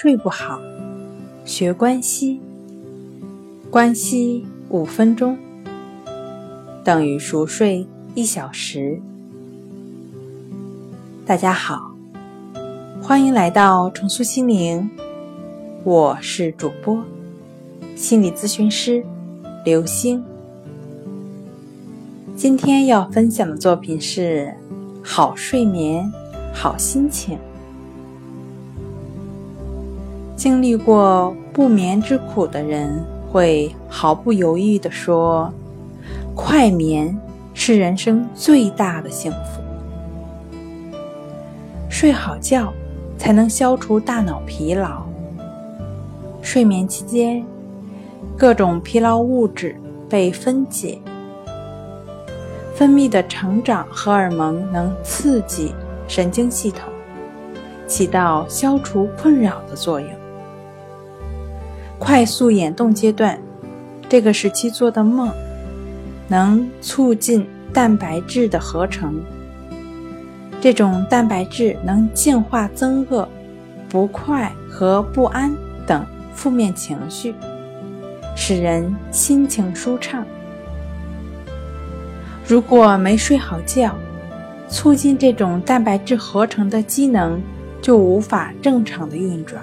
睡不好，学关息。关息五分钟等于熟睡一小时。大家好，欢迎来到重塑心灵，我是主播心理咨询师刘星。今天要分享的作品是好睡眠，好心情。经历过不眠之苦的人，会毫不犹豫地说：“快眠是人生最大的幸福。睡好觉才能消除大脑疲劳。睡眠期间，各种疲劳物质被分解，分泌的成长荷尔蒙能刺激神经系统，起到消除困扰的作用。”快速眼动阶段，这个时期做的梦，能促进蛋白质的合成。这种蛋白质能净化憎恶、不快和不安等负面情绪，使人心情舒畅。如果没睡好觉，促进这种蛋白质合成的机能就无法正常的运转。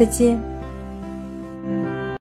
再见。